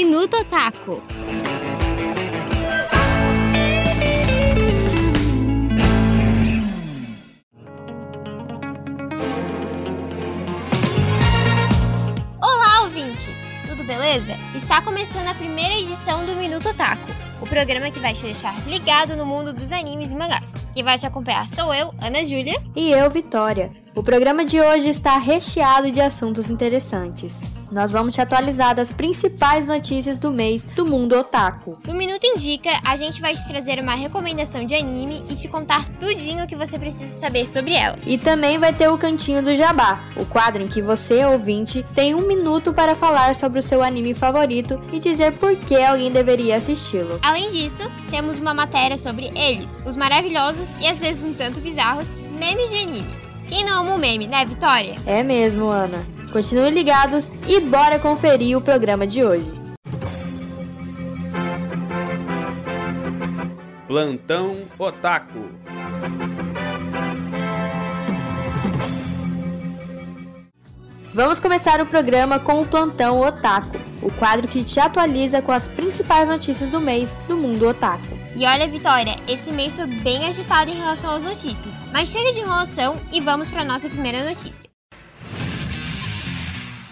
Minuto Otaku. Olá, ouvintes! Tudo beleza? Está começando a primeira edição do Minuto Otaku, o programa que vai te deixar ligado no mundo dos animes e mangás. Quem vai te acompanhar sou eu, Ana Júlia. E eu, Vitória. O programa de hoje está recheado de assuntos interessantes. Nós vamos te atualizar das principais notícias do mês do mundo otaku. No Minuto Indica, a gente vai te trazer uma recomendação de anime e te contar tudinho o que você precisa saber sobre ela. E também vai ter o Cantinho do Jabá, o quadro em que você, ouvinte, tem um minuto para falar sobre o seu anime favorito e dizer por que alguém deveria assisti-lo. Além disso, temos uma matéria sobre eles, os maravilhosos e às vezes um tanto bizarros memes de anime. Quem não ama o meme, né, Vitória? É mesmo, Ana. Continuem ligados e bora conferir o programa de hoje. Plantão Otaku. Vamos começar o programa com o Plantão Otaku, o quadro que te atualiza com as principais notícias do mês do mundo otaku. E olha, Vitória, esse mês foi bem agitado em relação às notícias. Mas chega de enrolação e vamos para nossa primeira notícia.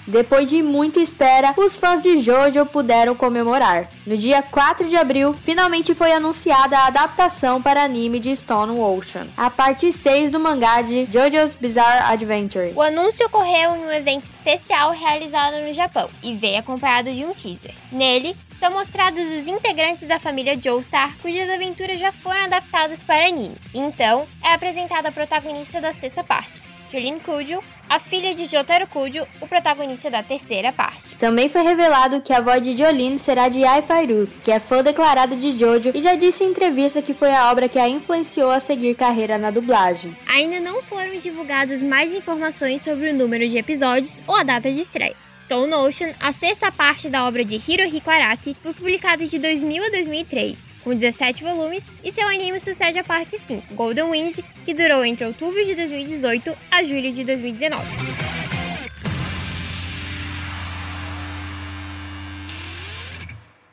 Depois de muita espera, os fãs de JoJo puderam comemorar. No dia 4 de abril, finalmente foi anunciada a adaptação para anime de Stone Ocean, a parte 6 do mangá de JoJo's Bizarre Adventure. O anúncio ocorreu em um evento especial realizado no Japão e veio acompanhado de um teaser. Nele, são mostrados os integrantes da família Joestar, cujas aventuras já foram adaptadas para anime. Então, é apresentada a protagonista da sexta parte, Jolene Kujo, a filha de Jotaro Kujo, o protagonista da terceira parte. Também foi revelado que a voz de Jolene será de Ai Fairuz, que é fã declarada de Jojo e já disse em entrevista que foi a obra que a influenciou a seguir carreira na dublagem. Ainda não foram divulgadas mais informações sobre o número de episódios ou a data de estreia. Stone Ocean, a sexta parte da obra de Hirohiko Araki, foi publicada de 2000 a 2003, com 17 volumes, e seu anime sucede a parte 5, Golden Wind, que durou entre outubro de 2018 a julho de 2019.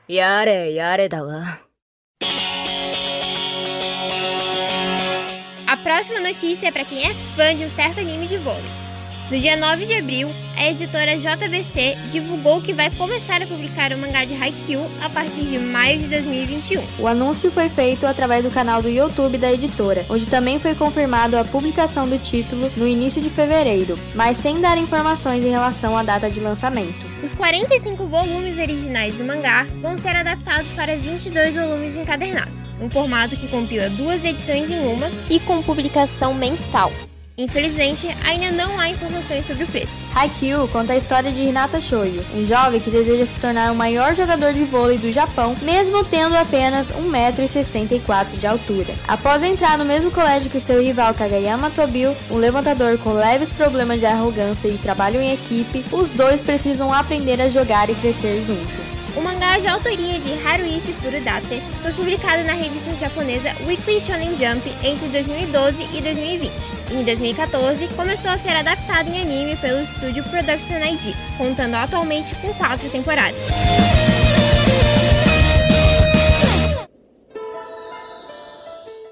Yare, yare da wa. Próxima notícia é para quem é fã de um certo anime de vôlei. No dia 9 de abril, a editora JBC divulgou que vai começar a publicar o mangá de Haikyuu a partir de maio de 2021. O anúncio foi feito através do canal do YouTube da editora, onde também foi confirmado a publicação do título no início de fevereiro, mas sem dar informações em relação à data de lançamento. Os 45 volumes originais do mangá vão ser adaptados para 22 volumes encadernados, um formato que compila duas edições em uma e com publicação mensal. Infelizmente, ainda não há informações sobre o preço. Haikyuu conta a história de Hinata Shoyo, um jovem que deseja se tornar o maior jogador de vôlei do Japão, mesmo tendo apenas 1,64m de altura. Após entrar no mesmo colégio que seu rival Kagayama Tobio, um levantador com leves problemas de arrogância e trabalho em equipe, os dois precisam aprender a jogar e crescer juntos. O mangá de autoria de Haruichi Furudate foi publicado na revista japonesa Weekly Shonen Jump entre 2012 e 2020. Em 2014, começou a ser adaptado em anime pelo estúdio Production ID, contando atualmente com quatro temporadas.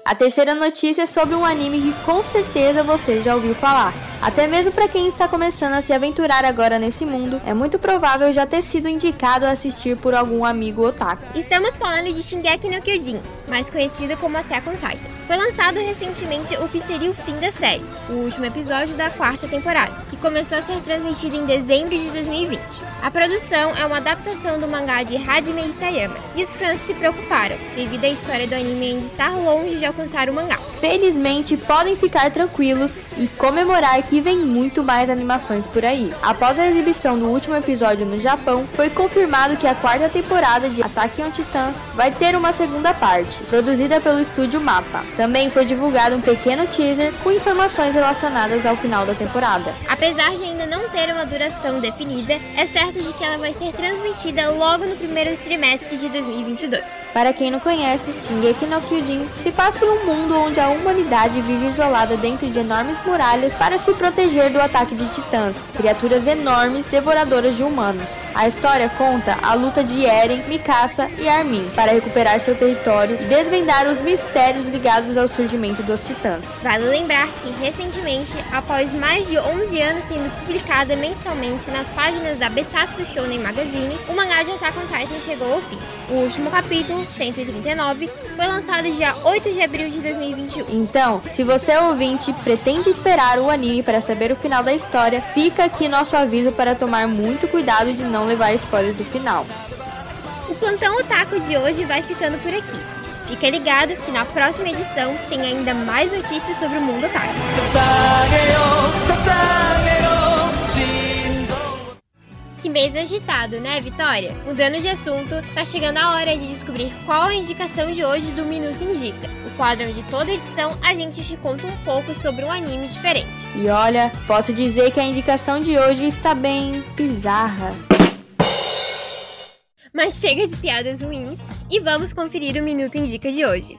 A terceira notícia é sobre um anime que com certeza você já ouviu falar. Até mesmo para quem está começando a se aventurar agora nesse mundo, é muito provável já ter sido indicado a assistir por algum amigo otaku. Estamos falando de Shingeki no Kyojin, mais conhecido como Attack on Titan. Foi lançado recentemente o que seria o fim da série, o último episódio da quarta temporada, que começou a ser transmitido em dezembro de 2020. A produção é uma adaptação do mangá de Hajime Isayama, e os fãs se preocuparam, devido à história do anime ainda estar longe de alcançar o mangá. Felizmente, podem ficar tranquilos e comemorar que vem muito mais animações por aí. Após a exibição do último episódio no Japão, foi confirmado que a quarta temporada de Attack on Titan vai ter uma segunda parte. Produzida pelo estúdio Mapa. Também foi divulgado um pequeno teaser com informações relacionadas ao final da temporada. Apesar de ainda não ter uma duração definida, é certo de que ela vai ser transmitida logo no primeiro trimestre de 2022. Para quem não conhece, Shingeki no Kyojin se passa em um mundo onde a humanidade vive isolada dentro de enormes muralhas para se proteger do ataque de titãs, criaturas enormes devoradoras de humanos. A história conta a luta de Eren, Mikasa e Armin para recuperar seu território e desvendar os mistérios ligados ao surgimento dos titãs. Vale lembrar que recentemente, após mais de 11 anos sendo publicada mensalmente nas páginas da Besatsu Shonen Magazine, o mangá de Attack on Titan chegou ao fim. O último capítulo, 139, foi lançado dia 8 de abril de 2021. Então, se você ouvinte pretende esperar o anime para saber o final da história, fica aqui nosso aviso para tomar muito cuidado de não levar spoilers do final. O Plantão Otaku de hoje vai ficando por aqui. Fica ligado que na próxima edição tem ainda mais notícias sobre o mundo otaku. Que mês agitado, né, Vitória? Mudando de assunto, tá chegando a hora de descobrir qual a indicação de hoje do Minuto Indica. O quadro onde toda edição a gente te conta um pouco sobre um anime diferente. E olha, posso dizer que a indicação de hoje está bem bizarra. Mas chega de piadas ruins e vamos conferir o Minuto Indica de hoje.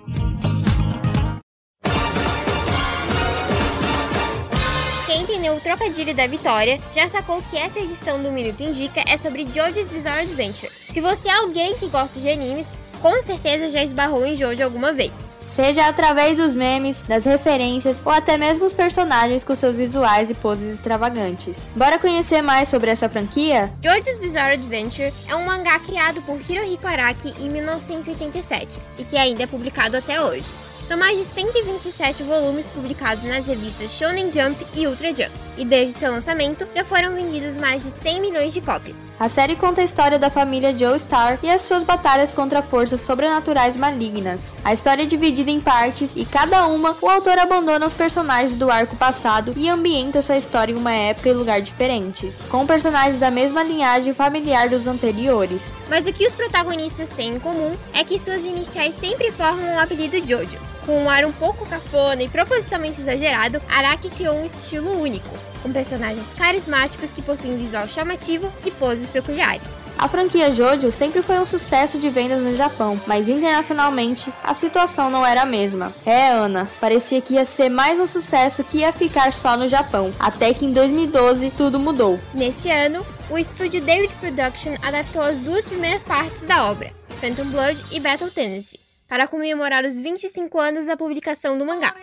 Quem entendeu o trocadilho da vitória já sacou que essa edição do Minuto Indica é sobre Jojo's Bizarre Adventure. Se você é alguém que gosta de animes, com certeza já esbarrou em Jojo alguma vez. Seja através dos memes, das referências ou até mesmo os personagens com seus visuais e poses extravagantes. Bora conhecer mais sobre essa franquia? Jojo's Bizarre Adventure é um mangá criado por Hirohiko Araki em 1987 e que ainda é publicado até hoje. São mais de 127 volumes publicados nas revistas Shonen Jump e Ultra Jump, e desde seu lançamento já foram vendidos mais de 100 milhões de cópias. A série conta a história da família Joestar e as suas batalhas contra forças sobrenaturais malignas. A história é dividida em partes e cada uma o autor abandona os personagens do arco passado e ambienta sua história em uma época e lugar diferentes, com personagens da mesma linhagem familiar dos anteriores. Mas o que os protagonistas têm em comum é que suas iniciais sempre formam o apelido Jojo. Com um ar um pouco cafona e propositalmente exagerado, Araki criou um estilo único, com personagens carismáticos que possuem visual chamativo e poses peculiares. A franquia Jojo sempre foi um sucesso de vendas no Japão, mas internacionalmente a situação não era a mesma. É, Ana, parecia que ia ser mais um sucesso que ia ficar só no Japão, até que em 2012 tudo mudou. Nesse ano, o estúdio David Production adaptou as duas primeiras partes da obra, Phantom Blood e Battle Tennessee para comemorar os 25 anos da publicação do mangá.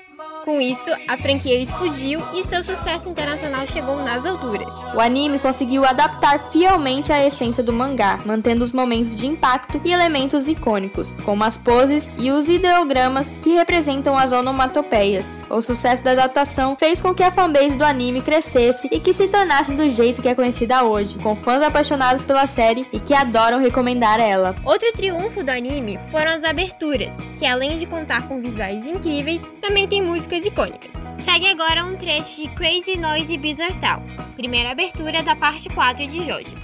Com isso, a franquia explodiu e seu sucesso internacional chegou nas alturas. O anime conseguiu adaptar fielmente a essência do mangá, mantendo os momentos de impacto e elementos icônicos, como as poses e os ideogramas que representam as onomatopeias. O sucesso da adaptação fez com que a fanbase do anime crescesse e que se tornasse do jeito que é conhecida hoje, com fãs apaixonados pela série e que adoram recomendar ela. Outro triunfo do anime foram as aberturas, que além de contar com visuais incríveis, também tem músicas icônicas. Segue agora um trecho de Crazy Noisy Bizarre Town, primeira abertura da parte 4 de Jojo.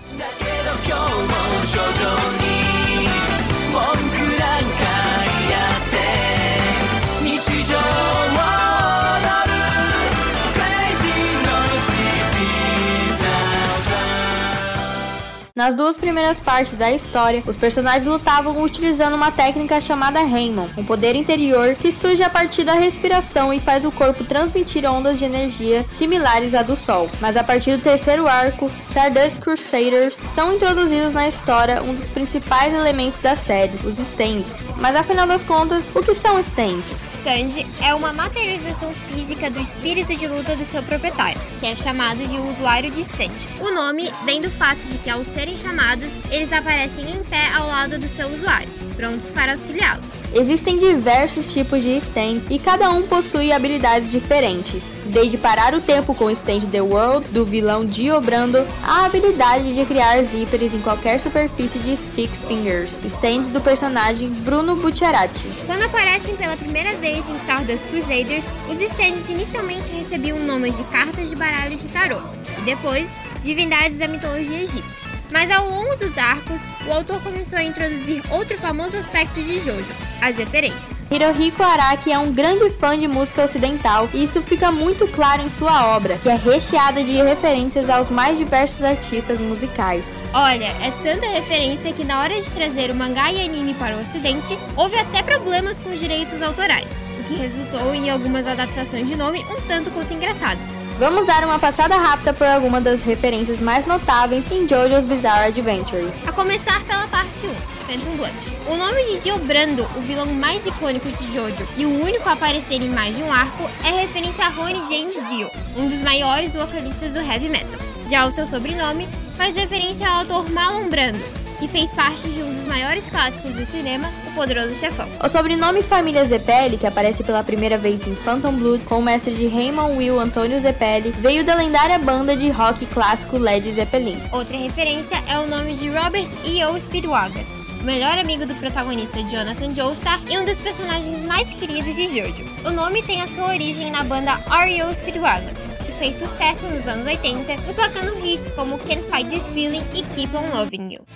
Nas duas primeiras partes da história, os personagens lutavam utilizando uma técnica chamada Raymond, um poder interior que surge a partir da respiração e faz o corpo transmitir ondas de energia similares à do Sol. Mas a partir do terceiro arco, Stardust Crusaders são introduzidos na história um dos principais elementos da série, os stands. Mas afinal das contas, o que são stands? Stand é uma materialização física do espírito de luta do seu proprietário, que é chamado de usuário de stand. O nome vem do fato de que ao ser serem chamados, eles aparecem em pé ao lado do seu usuário, prontos para auxiliá-los. Existem diversos tipos de stand e cada um possui habilidades diferentes, desde parar o tempo com o stand The World do vilão Dio Brando, a habilidade de criar zíperes em qualquer superfície de stick fingers, stands do personagem Bruno Bucciarati. Quando aparecem pela primeira vez em Stardust Crusaders, os stands inicialmente recebiam nomes de cartas de baralho de tarô e depois divindades da mitologia egípcia Mas ao longo dos arcos, o autor começou a introduzir outro famoso aspecto de Jojo, as referências. Hirohiko Araki é um grande fã de música ocidental e isso fica muito claro em sua obra, que é recheada de referências aos mais diversos artistas musicais. Olha, é tanta referência que na hora de trazer o mangá e anime para o ocidente, houve até problemas com os direitos autorais, que resultou em algumas adaptações de nome um tanto quanto engraçadas. Vamos dar uma passada rápida por algumas das referências mais notáveis em JoJo's Bizarre Adventure. A começar pela parte 1, Phantom Blood. O nome de Dio Brando, o vilão mais icônico de Jojo e o único a aparecer em mais de um arco, é referência a Ronnie James Dio, um dos maiores vocalistas do heavy metal. Já o seu sobrenome faz referência ao autor Marlon Brando, que fez parte de um dos maiores clássicos do cinema, O Poderoso Chefão. O sobrenome Família Zeppeli, que aparece pela primeira vez em Phantom Blood com o mestre de Raymond Will Antônio Zeppeli, veio da lendária banda de rock clássico Led Zeppelin. Outra referência é o nome de Robert E.O. Speedwagon, o melhor amigo do protagonista Jonathan Joestar e um dos personagens mais queridos de Jojo. O nome tem a sua origem na banda R.E.O. Speedwagon, fez sucesso nos anos 80, emplacando hits como Can't Fight This Feeling e Keep On Loving You.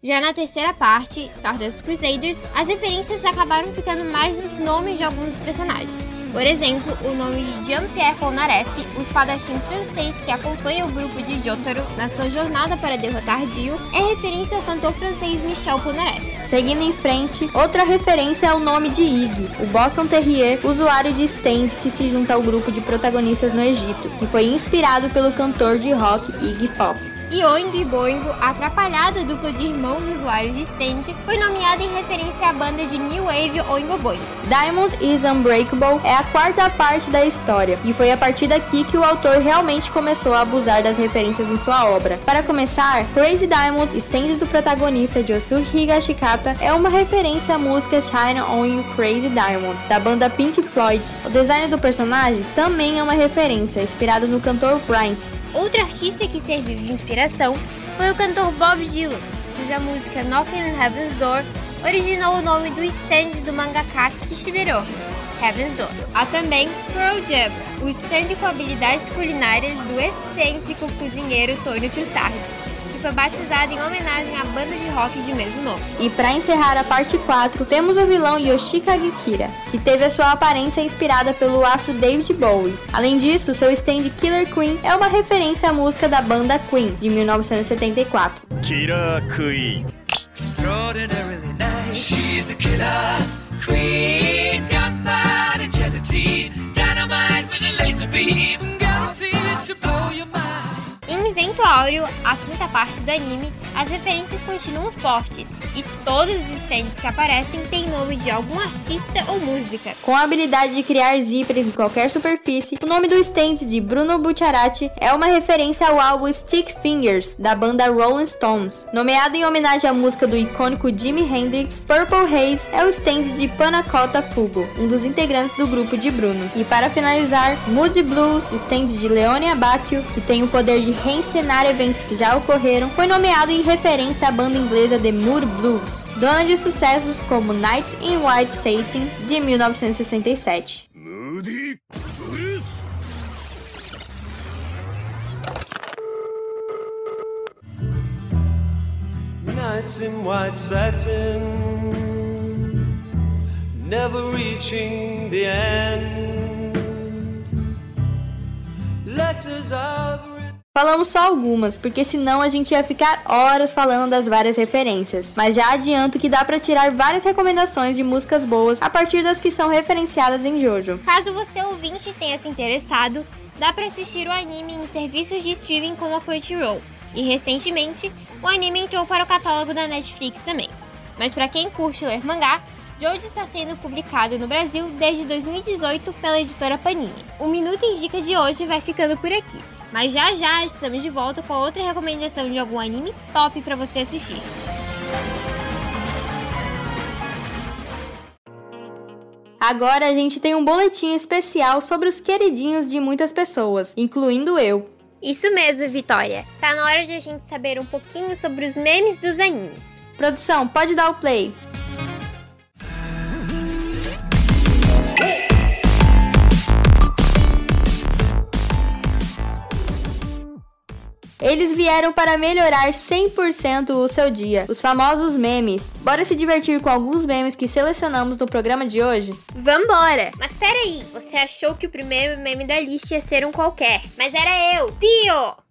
Já na terceira parte, Stardust Crusaders, as referências acabaram ficando mais nos nomes de alguns dos personagens. Por exemplo, o nome de Jean-Pierre Polnareff, o espadachim francês que acompanha o grupo de Jotaro na sua jornada para derrotar Dio, é referência ao cantor francês Michel Polnareff. Seguindo em frente, outra referência é o nome de Iggy, o Boston Terrier, usuário de stand que se junta ao grupo de protagonistas no Egito, que foi inspirado pelo cantor de rock Iggy Pop e Oingo e Boingo, a atrapalhada dupla de irmãos usuários de stand, foi nomeada em referência à banda de New Wave Oingo Boingo. Diamond is Unbreakable é a quarta parte da história, e foi a partir daqui que o autor realmente começou a abusar das referências em sua obra. Para começar, Crazy Diamond, stand do protagonista Josu Higashikata, é uma referência à música Shine On You Crazy Diamond, da banda Pink Floyd. O design do personagem também é uma referência, inspirado no cantor Prince. Outra artista que serviu de inspiração foi o cantor Bob Dylan, cuja música Knocking on Heaven's Door originou o nome do stand do mangaka Kishibiro, Heaven's Door. Há também Pearl Jam, o stand com habilidades culinárias do excêntrico cozinheiro Tony Trussardi, que foi batizado em homenagem à banda de rock de mesmo nome. E para encerrar a parte 4, temos o vilão Yoshikage Kira, que teve a sua aparência inspirada pelo astro David Bowie. Além disso, seu stand Killer Queen é uma referência à música da banda Queen, de 1974. Killer Queen. Extraordinarily nice. She's a killer queen. Gunpowder gelatine. Dynamite with a laser beam. Guaranteed to blow your mind. Vento Áureo, a quinta parte do anime, as referências continuam fortes e todos os stands que aparecem têm nome de algum artista ou música. Com a habilidade de criar zippers em qualquer superfície, o nome do stand de Bruno Bucciarati é uma referência ao álbum Stick Fingers, da banda Rolling Stones. Nomeado em homenagem à música do icônico Jimi Hendrix, Purple Haze é o stand de Panacota Fugo, um dos integrantes do grupo de Bruno. E para finalizar, Moody Blues, stand de Leone Abacchio, que tem o poder de reencenar eventos que já ocorreram, foi nomeado em referência à banda inglesa The Mood Blues, dona de sucessos como Nights in White Satin, de 1967. Moody Blues. Nights in white satin, never reaching the end. Letters. Falamos só algumas, porque senão a gente ia ficar horas falando das várias referências. Mas já adianto que dá pra tirar várias recomendações de músicas boas a partir das que são referenciadas em Jojo. Caso você ouvinte tenha se interessado, dá pra assistir o anime em serviços de streaming como a Crunchyroll. E recentemente, o anime entrou para o catálogo da Netflix também. Mas para quem curte ler mangá, Jojo está sendo publicado no Brasil desde 2018 pela editora Panini. O Minuto em Dica de hoje vai ficando por aqui. Mas já já estamos de volta com outra recomendação de algum anime top para você assistir. Agora a gente tem um boletim especial sobre os queridinhos de muitas pessoas, incluindo eu. Isso mesmo, Vitória. Tá na hora de a gente saber um pouquinho sobre os memes dos animes. Produção, pode dar o play. Eles vieram para melhorar 100% o seu dia, os famosos memes. Bora se divertir com alguns memes que selecionamos no programa de hoje? Vambora! Mas peraí, você achou que o primeiro meme da lista ia ser um qualquer, mas era eu, Tio!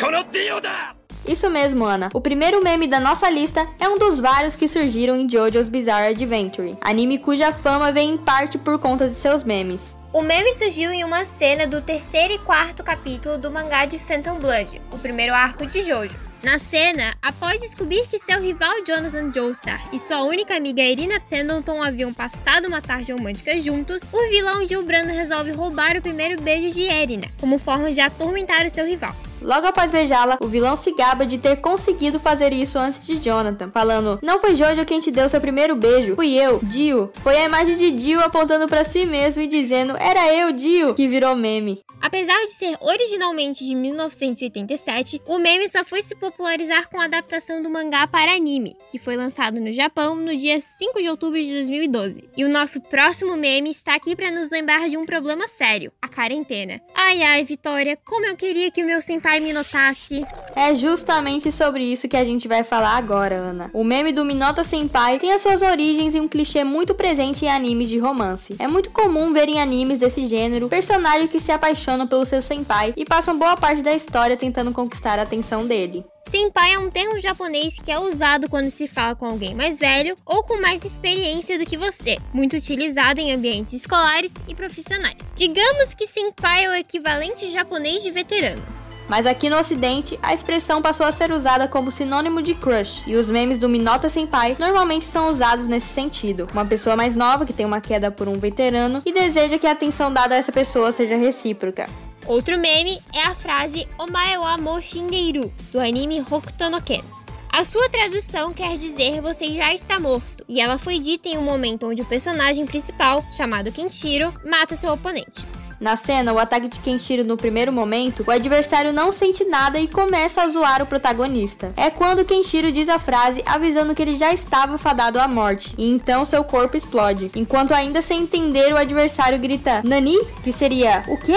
このディオだ Isso mesmo, Ana. O primeiro meme da nossa lista é um dos vários que surgiram em JoJo's Bizarre Adventure, anime cuja fama vem em parte por conta de seus memes. O meme surgiu em uma cena do terceiro e quarto capítulo do mangá de Phantom Blood, o primeiro arco de Jojo. Na cena, após descobrir que seu rival Jonathan Joestar e sua única amiga Irina Pendleton haviam passado uma tarde romântica juntos, o vilão Gil Brando resolve roubar o primeiro beijo de Irina, como forma de atormentar o seu rival. Logo após beijá-la, o vilão se gaba de ter conseguido fazer isso antes de Jonathan, falando: Não foi Jojo quem te deu seu primeiro beijo, fui eu, Dio. Foi a imagem de Dio apontando para si mesmo e dizendo: Era eu, Dio, que virou meme. Apesar de ser originalmente de 1987, o meme só foi se popularizar com a adaptação do mangá para anime, que foi lançado no Japão no dia 5 de outubro de 2012. E o nosso próximo meme está aqui para nos lembrar de um problema sério: a quarentena. Ai ai, Vitória, como eu queria que o meu senpai me notasse. É justamente sobre isso que a gente vai falar agora, Ana. O meme do Minota Senpai tem as suas origens em um clichê muito presente em animes de romance. É muito comum ver em animes desse gênero personagens que se apaixonam pelo seu senpai e passam boa parte da história tentando conquistar a atenção dele. Senpai é um termo japonês que é usado quando se fala com alguém mais velho ou com mais experiência do que você, muito utilizado em ambientes escolares e profissionais. Digamos que senpai é o equivalente japonês de veterano. Mas aqui no ocidente, a expressão passou a ser usada como sinônimo de crush, e os memes do Minota Senpai normalmente são usados nesse sentido. Uma pessoa mais nova que tem uma queda por um veterano e deseja que a atenção dada a essa pessoa seja recíproca. Outro meme é a frase Omae wa mo shingeiru, do anime Hokuto no Ken. A sua tradução quer dizer você já está morto, e ela foi dita em um momento onde o personagem principal, chamado Kenshiro, mata seu oponente. Na cena, o ataque de Kenshiro no primeiro momento, o adversário não sente nada e começa a zoar o protagonista. É quando Kenshiro diz a frase avisando que ele já estava fadado à morte, e então seu corpo explode. Enquanto ainda sem entender, o adversário grita Nani? Que seria o quê?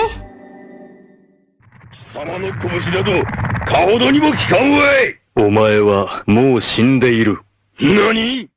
貴様の拳など顔どにも効かんわいお前はもう死んでいる。何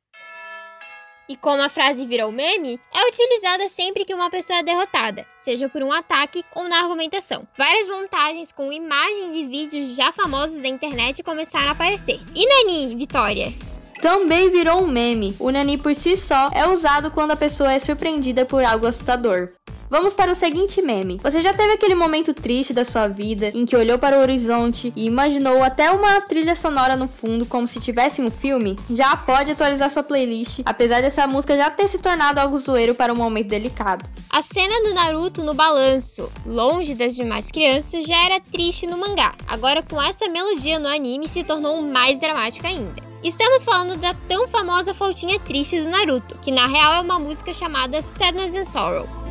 E como a frase virou meme, é utilizada sempre que uma pessoa é derrotada, seja por um ataque ou na argumentação. Várias montagens com imagens e vídeos já famosos da internet começaram a aparecer. E Nani, Vitória? Também virou um meme. O Nani por si só é usado quando a pessoa é surpreendida por algo assustador. Vamos para o seguinte meme. Você já teve aquele momento triste da sua vida em que olhou para o horizonte e imaginou até uma trilha sonora no fundo como se tivesse um filme? Já pode atualizar sua playlist, apesar dessa música já ter se tornado algo zoeiro para um momento delicado. A cena do Naruto no balanço, longe das demais crianças, já era triste no mangá. Agora, com essa melodia no anime, se tornou mais dramática ainda. Estamos falando da tão famosa flautinha triste do Naruto, que na real é uma música chamada Sadness and Sorrow.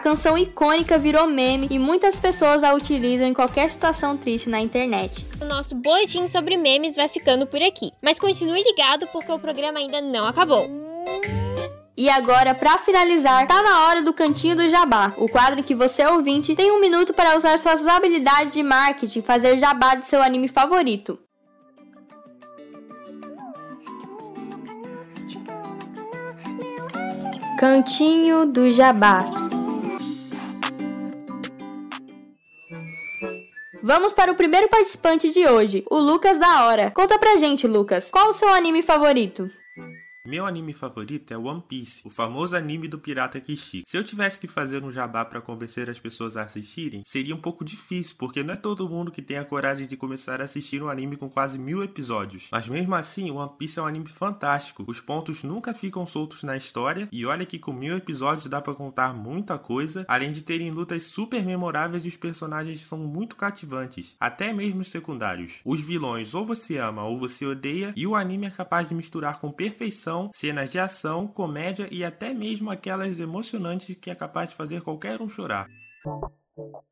Canção icônica virou meme e muitas pessoas a utilizam em qualquer situação triste na internet. O nosso boletim sobre memes vai ficando por aqui, mas continue ligado porque o programa ainda não acabou. E agora, para finalizar, tá na hora do Cantinho do Jabá, o quadro que você ouvinte tem um minuto para usar suas habilidades de marketing e fazer jabá de seu anime favorito. Cantinho do Jabá. Vamos para o primeiro participante de hoje, o Lucas da Hora. Conta pra gente, Lucas, qual o seu anime favorito? Meu anime favorito é One Piece, o famoso anime do pirata Kishi. Se eu tivesse que fazer um jabá para convencer as pessoas a assistirem, seria um pouco difícil, porque não é todo mundo que tem a coragem de começar a assistir um anime com quase mil episódios. Mas mesmo assim, One Piece é um anime fantástico. Os pontos nunca ficam soltos na história, e olha que com mil episódios dá para contar muita coisa, além de terem lutas super memoráveis e os personagens são muito cativantes, até mesmo os secundários. Os vilões ou você ama ou você odeia, e o anime é capaz de misturar com perfeição cenas de ação, comédia e até mesmo aquelas emocionantes que é capaz de fazer qualquer um chorar.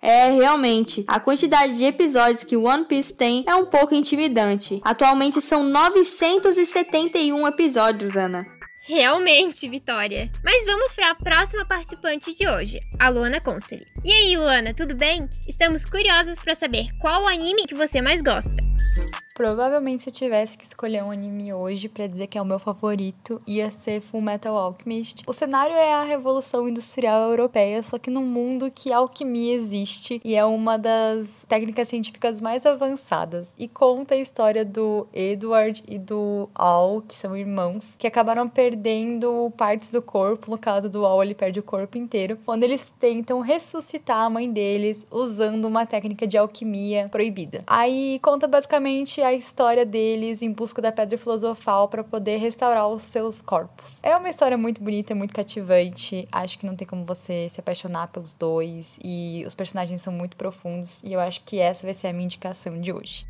É, realmente, a quantidade de episódios que One Piece tem é um pouco intimidante. Atualmente são 971 episódios, Ana. Realmente, Vitória. Mas vamos para a próxima participante de hoje, a Luana Consoli. E aí, Luana, tudo bem? Estamos curiosos para saber qual anime que você mais gosta. Provavelmente se eu tivesse que escolher um anime hoje para dizer que é o meu favorito, ia ser Full Metal Alchemist. O cenário é a revolução industrial europeia, só que num mundo que alquimia existe e é uma das técnicas científicas mais avançadas. E conta a história do Edward e do Al, que são irmãos, que acabaram perdendo partes do corpo, no caso do Al ele perde o corpo inteiro, quando eles tentam ressuscitar a mãe deles usando uma técnica de alquimia proibida. Aí conta basicamente a história deles em busca da pedra filosofal para poder restaurar os seus corpos. É uma história muito bonita, muito cativante. Acho que não tem como você se apaixonar pelos dois e os personagens são muito profundos e eu acho que essa vai ser a minha indicação de hoje.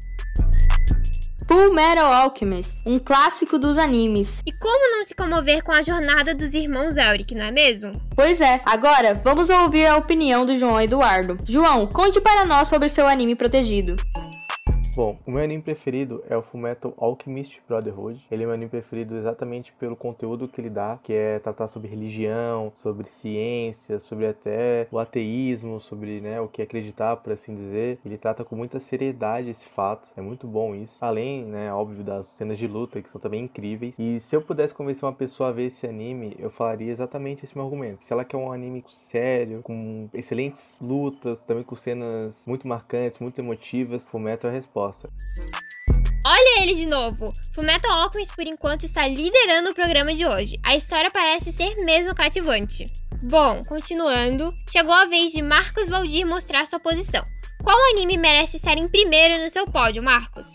Full Metal Alchemist, um clássico dos animes. E como não se comover com a jornada dos irmãos Elric, não é mesmo? Pois é, agora vamos ouvir a opinião do João Eduardo. João, conte para nós sobre seu anime protegido. Bom, o meu anime preferido é o Fullmetal Alchemist Brotherhood. Ele é meu anime preferido exatamente pelo conteúdo que ele dá, que é tratar sobre religião, sobre ciência, sobre até o ateísmo, sobre né, o que acreditar, por assim dizer. Ele trata com muita seriedade esse fato, é muito bom isso. Além, né, óbvio, das cenas de luta, que são também incríveis. E se eu pudesse convencer uma pessoa a ver esse anime, eu falaria exatamente esse meu argumento. Se ela quer um anime sério, com excelentes lutas, também com cenas muito marcantes, muito emotivas, Fullmetal é a resposta. Olha ele de novo! Fullmetal Alchemist por enquanto está liderando o programa de hoje. A história parece ser mesmo cativante. Bom, continuando, chegou a vez de Marcos Valdir mostrar sua posição. Qual anime merece estar em primeiro no seu pódio, Marcos?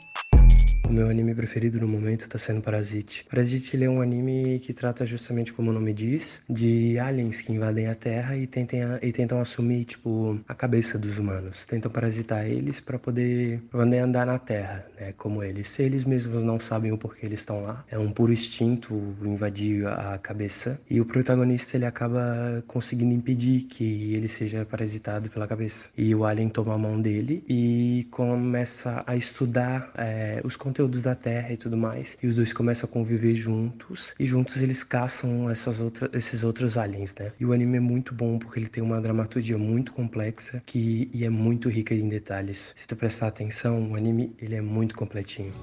Meu anime preferido no momento tá sendo Parasite. Parasite ele é um anime que trata justamente como o nome diz, de aliens que invadem a Terra e, tentem, e tentam assumir, tipo, a cabeça dos humanos. Tentam parasitar eles para poder andar na Terra, né, como eles. Se eles mesmos não sabem o porquê eles estão lá, é um puro instinto invadir a cabeça. E o protagonista ele acaba conseguindo impedir que ele seja parasitado pela cabeça. E o alien toma a mão dele e começa a estudar é, os conteúdos da Terra e tudo mais. E os dois começam a conviver juntos. E juntos eles caçam essas outras, esses outros aliens, né? E o anime é muito bom porque ele tem uma dramaturgia muito complexa que, e é muito rica em detalhes. Se tu prestar atenção, o anime ele é muito completinho.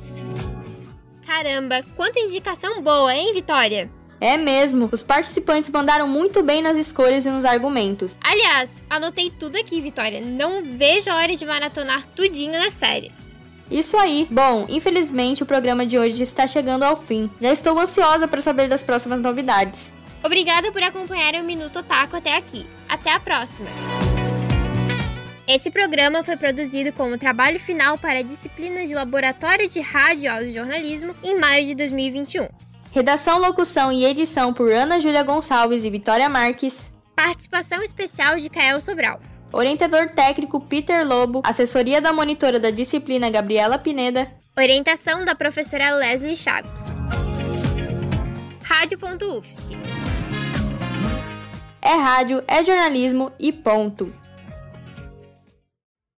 Caramba, quanta indicação boa, hein, Vitória? É mesmo, os participantes mandaram muito bem nas escolhas e nos argumentos. Aliás, anotei tudo aqui, Vitória. Não vejo a hora de maratonar tudinho nas férias. Isso aí. Bom, infelizmente o programa de hoje está chegando ao fim. Já estou ansiosa para saber das próximas novidades. Obrigada por acompanhar o Minuto Otaku até aqui. Até a próxima! Esse programa foi produzido como trabalho final para a disciplina de Laboratório de Rádio e Audiojornalismo em maio de 2021. Redação, locução e edição por Ana Júlia Gonçalves e Vitória Marques. Participação especial de Kael Sobral. Orientador técnico Peter Lobo, assessoria da monitora da disciplina Gabriela Pineda, orientação da professora Leslie Chaves. Rádio.UFSC. É rádio, é jornalismo e ponto.